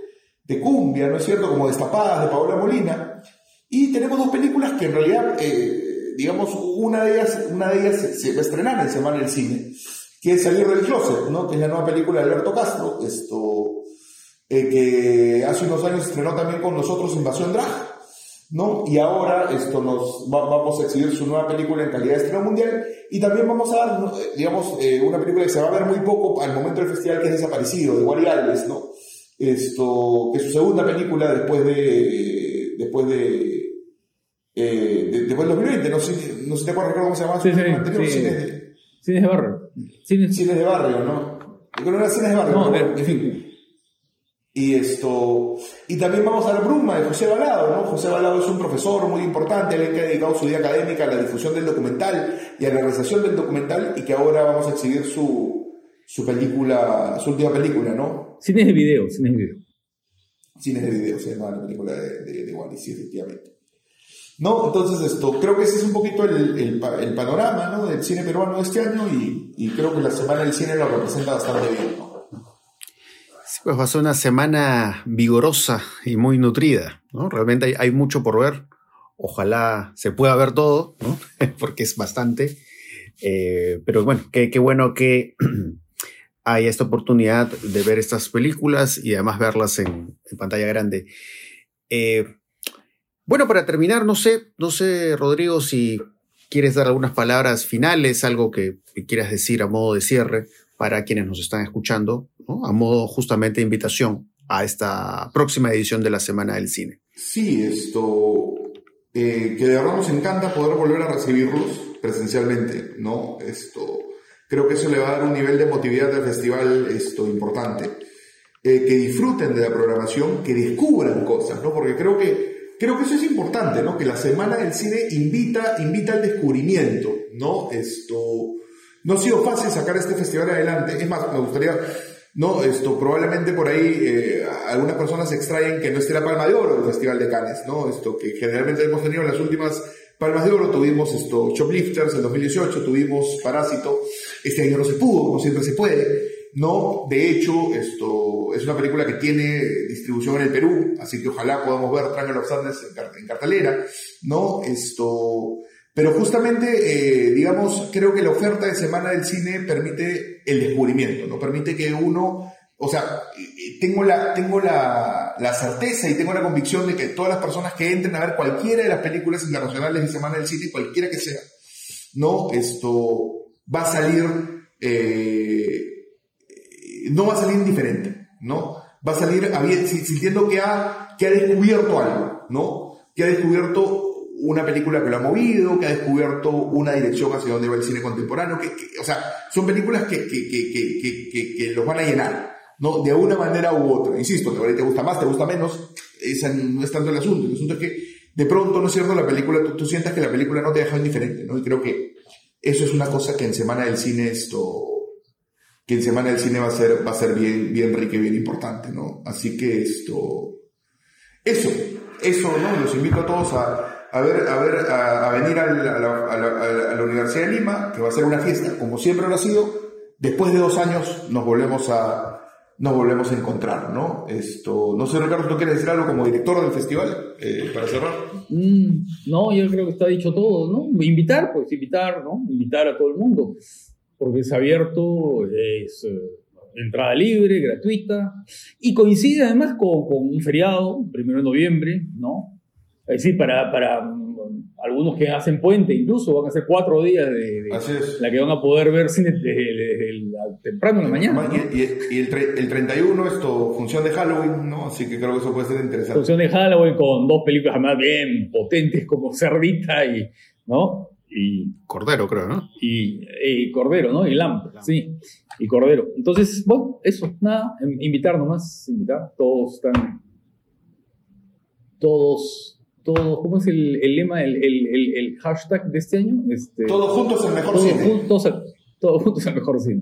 cumbia, ¿no es cierto? Como Destapadas, de Paola Molina. Y tenemos dos películas que en realidad, eh, digamos, una de ellas, una de ellas se, va a estrenar en Semana del Cine, que es Salir del Closet, ¿no? Que es la nueva película de Alberto Castro, esto, eh, que hace unos años estrenó también con nosotros Invasión Drag. ¿No? Y ahora esto nos vamos a exhibir su nueva película en calidad de estreno mundial y también vamos a dar, digamos, eh, una película que se va a ver muy poco al momento del festival que es Desaparecido, de Wally Alves, ¿no? Esto, que es su segunda película después de, después de, eh, después del 2020, no sé, no sé te acuerdas cómo se llama sí, sí, anterior, sí, cines de, cines de barrio. Cines, cines de barrio, ¿no? Creo que no era cines de barrio, no, en fin. Y esto, y también vamos a ver Bruma de José Balado, ¿no? José Balado es un profesor muy importante, alguien que ha dedicado su vida académica a la difusión del documental y a la realización del documental y que ahora vamos a exhibir su, su película, su última película, ¿no? Cines de video, cines de video. Cines de video, se llama la película de, de, de Wally, sí, efectivamente. ¿No? Entonces, esto, creo que ese es un poquito el, el, el panorama, ¿no? Del cine peruano de este año y, y creo que la Semana del Cine lo representa bastante bien, ¿no? Pues va a ser una semana vigorosa y muy nutrida, ¿no? Realmente hay, mucho por ver. Ojalá se pueda ver todo, ¿no? Porque es bastante. Eh, pero bueno, qué, bueno que hay esta oportunidad de ver estas películas y además verlas en, pantalla grande. Eh, bueno, para terminar, no sé, no sé, Rodrigo, si quieres dar algunas palabras finales, algo que quieras decir a modo de cierre para quienes nos están escuchando, a modo justamente de invitación a esta próxima edición de la Semana del Cine. Sí, esto, eh, que de verdad nos encanta poder volver a recibirlos presencialmente, ¿no? Esto, creo que eso le va a dar un nivel de emotividad al festival esto, importante. Eh, que disfruten de la programación, que descubran cosas, ¿no? Porque creo que, creo que eso es importante, ¿no? Que la Semana del Cine invita, invita al descubrimiento, ¿no? Esto, no ha sido fácil sacar este festival adelante. Es más, me gustaría, no, esto, probablemente por ahí eh, algunas personas extraen que no esté la Palma de Oro del Festival de Cannes, ¿no? Esto que generalmente hemos tenido en las últimas Palmas de Oro, tuvimos esto, Shoplifters en 2018, tuvimos Parásito, este año no se pudo, como siempre se puede. No, de hecho, esto es una película que tiene distribución en el Perú, así que ojalá podamos ver Triangle of Sadness en, cartelera, ¿no? Esto, pero justamente, eh, digamos, creo que la oferta de Semana del Cine permite el descubrimiento, ¿no? Permite que uno, o sea, tengo la, tengo la, la certeza y tengo la convicción de que todas las personas que entren a ver cualquiera de las películas internacionales de Semana del Cine, cualquiera que sea, ¿no? Esto va a salir... Eh, no va a salir indiferente, ¿no? Va a salir sintiendo que ha, que ha descubierto algo, ¿no? Que ha descubierto una película que lo ha movido, que ha descubierto una dirección hacia donde va el cine contemporáneo, que, o sea, son películas que, que, que, los van a llenar, ¿no? De una manera u otra. Insisto, te, te gusta más, te gusta menos, esa no es tanto el asunto. El asunto es que de pronto, ¿no es cierto? La película, tú, tú sientas que la película no te deja indiferente, ¿no? Y creo que eso es una cosa que en Semana del Cine esto que en Semana del Cine va a ser, va a ser bien, bien rica y bien importante, ¿no? Así que esto, eso, eso, ¿no? Los invito a todos a, a ver, a ver, a, venir a la, a, la, Universidad de Lima, que va a ser una fiesta, como siempre lo ha sido. Después de dos años nos volvemos a, nos volvemos a encontrar, ¿no? Esto, no sé, Ricardo, ¿tú quieres decir algo como director del festival eh, para cerrar? Mm, no, yo creo que está dicho todo, ¿no? Invitar, pues invitar, ¿no? Invitar a todo el mundo porque es abierto, es eh, entrada libre, gratuita, y coincide además con, con, un feriado, primero de noviembre, ¿no? Es decir, para, para mm, algunos que hacen puente, incluso van a ser cuatro días de, la que van a poder ver cine desde, temprano en la mañana. Y, el, el, 31 esto, función de Halloween, ¿no? Así que creo que eso puede ser interesante. Función de Halloween con dos películas además bien potentes como Cerdita y, ¿no? y Cordero, creo, ¿no? Y, Cordero, ¿no? Y Lamp, sí, y Cordero. Entonces, bueno, eso, nada, invitar nomás, invitar. Todos están, todos, todos, ¿cómo es el, el lema, el, el, el, hashtag de este año? Este, todos juntos el mejor cine. Juntos, todos juntos el mejor cine.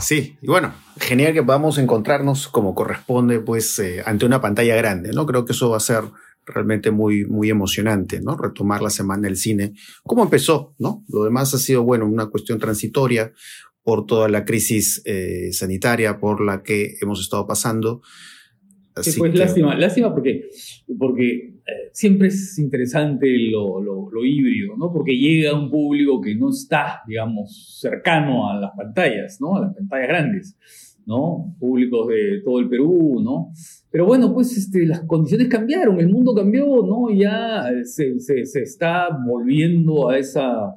Sí, y bueno, genial que podamos encontrarnos como corresponde, pues, eh, ante una pantalla grande, ¿no? Creo que eso va a ser realmente muy, muy emocionante, ¿no? Retomar la semana del cine. ¿Cómo empezó, no? Lo demás ha sido, bueno, una cuestión transitoria por toda la crisis eh, sanitaria por la que hemos estado pasando. Así pues lástima, lástima porque, porque eh, siempre es interesante lo, lo, lo, híbrido, ¿no? Porque llega un público que no está, digamos, cercano a las pantallas, ¿no? A las pantallas grandes. ¿no? Públicos de todo el Perú, ¿no? Pero bueno, pues este, las condiciones cambiaron, el mundo cambió, ¿no? Ya se, se, está volviendo a esa,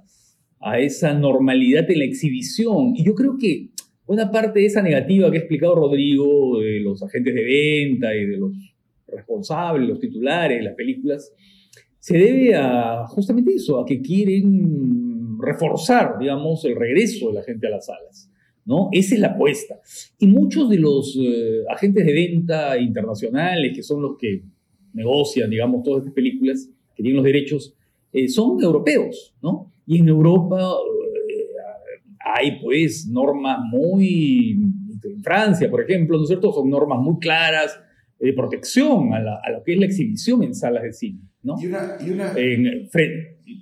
a esa normalidad en la exhibición. Y yo creo que buena parte de esa negativa que ha explicado Rodrigo, de los agentes de venta y de los responsables, los titulares las películas, se debe a justamente eso, a que quieren reforzar, digamos, el regreso de la gente a las salas. ¿no? Esa es la apuesta. Y muchos de los eh, agentes de venta internacionales, que son los que negocian, digamos, todas estas películas, que tienen los derechos, eh, son europeos, ¿no? Y en Europa hay, pues, normas muy... En Francia, por ejemplo, ¿no es cierto? Son normas muy claras de protección a, lo que es la exhibición en salas de cine, ¿no? Y una... Y una... En,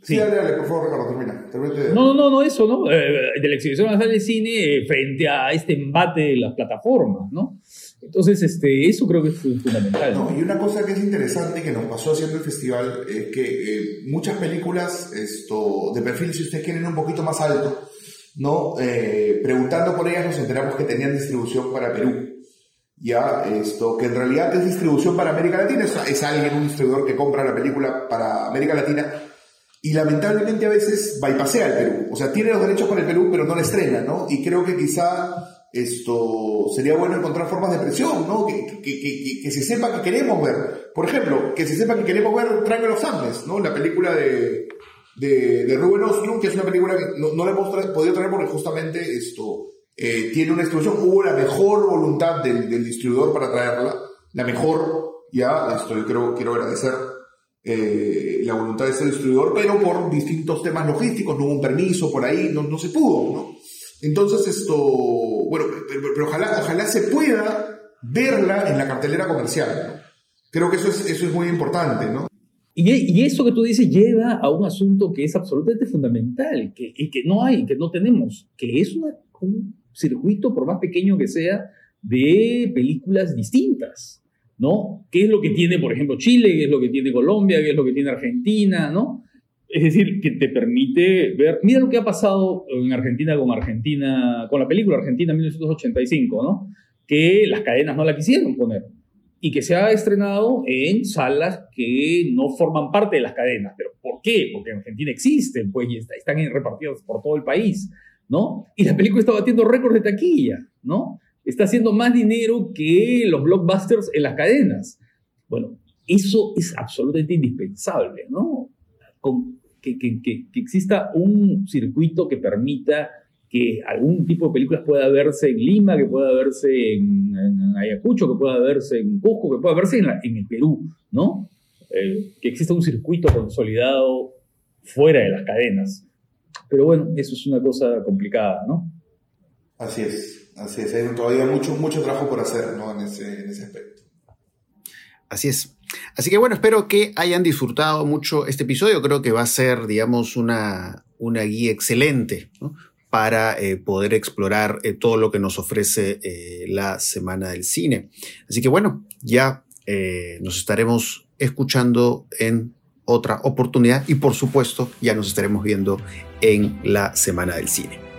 Sí, dale, dale, por favor, Ricardo, termina. No, no, no, eso, ¿no? Eh, de la exhibición a la sala de cine eh, frente a este embate de las plataformas, ¿no? Entonces, este, eso creo que es fundamental. No, y una cosa que es interesante que nos pasó haciendo el festival es que eh, muchas películas esto, de perfil, si ustedes quieren, un poquito más alto, ¿no? preguntando por ellas nos enteramos que tenían distribución para Perú. Ya, esto, que en realidad es distribución para América Latina, es, es alguien, un distribuidor que compra la película para América Latina, y lamentablemente a veces bypasea el Perú. O sea, tiene los derechos para el Perú, pero no la estrena, ¿no? Y creo que quizá esto sería bueno encontrar formas de presión, ¿no? Que, que, que, que, se sepa que queremos ver. Por ejemplo, que se sepa que queremos ver Triangle of Sadness, ¿no? La película de, de, de Ruben que es una película que no, no la hemos podido traer porque justamente esto eh, tiene una distribución. Hubo la mejor voluntad del, del, distribuidor para traerla, la mejor, ya, esto yo creo, quiero agradecer eh, la voluntad de ese distribuidor, pero por distintos temas logísticos, no hubo un permiso por ahí, no, no se pudo, ¿no? Entonces esto, bueno, pero, ojalá, ojalá se pueda verla en la cartelera comercial. Creo que eso es, eso es muy importante, ¿no? Y, y, eso que tú dices lleva a un asunto que es absolutamente fundamental que, y que no hay, que no tenemos, que es una, un circuito, por más pequeño que sea, de películas distintas, ¿no? ¿Qué es lo que tiene, por ejemplo, Chile? ¿Qué es lo que tiene Colombia? ¿Qué es lo que tiene Argentina? ¿no? Es decir, que te permite ver, mira lo que ha pasado en Argentina con Argentina, con la película Argentina 1985, ¿no? Que las cadenas no la quisieron poner y que se ha estrenado en salas que no forman parte de las cadenas. ¿Pero por qué? Porque en Argentina existen, pues, están repartidos por todo el país, ¿no? Y la película está batiendo récords de taquilla, ¿no? Está haciendo más dinero que los blockbusters en las cadenas. Bueno, eso es absolutamente indispensable, ¿no? Con, que, que, que, exista un circuito que permita que algún tipo de películas pueda verse en Lima, que pueda verse en, en Ayacucho, que pueda verse en Cusco, que pueda verse en, la, en el Perú, ¿no? Eh, que exista un circuito consolidado fuera de las cadenas. Pero bueno, eso es una cosa complicada, ¿no? Así es, así es. Hay todavía mucho, mucho trabajo por hacer, ¿no? En ese, en ese aspecto. Así es. Así que bueno, espero que hayan disfrutado mucho este episodio. Creo que va a ser, digamos, una, una guía excelente ¿no? Para eh, poder explorar eh, todo lo que nos ofrece eh, la Semana del Cine. Así que bueno, ya nos estaremos escuchando en otra oportunidad y por supuesto ya nos estaremos viendo en la Semana del Cine.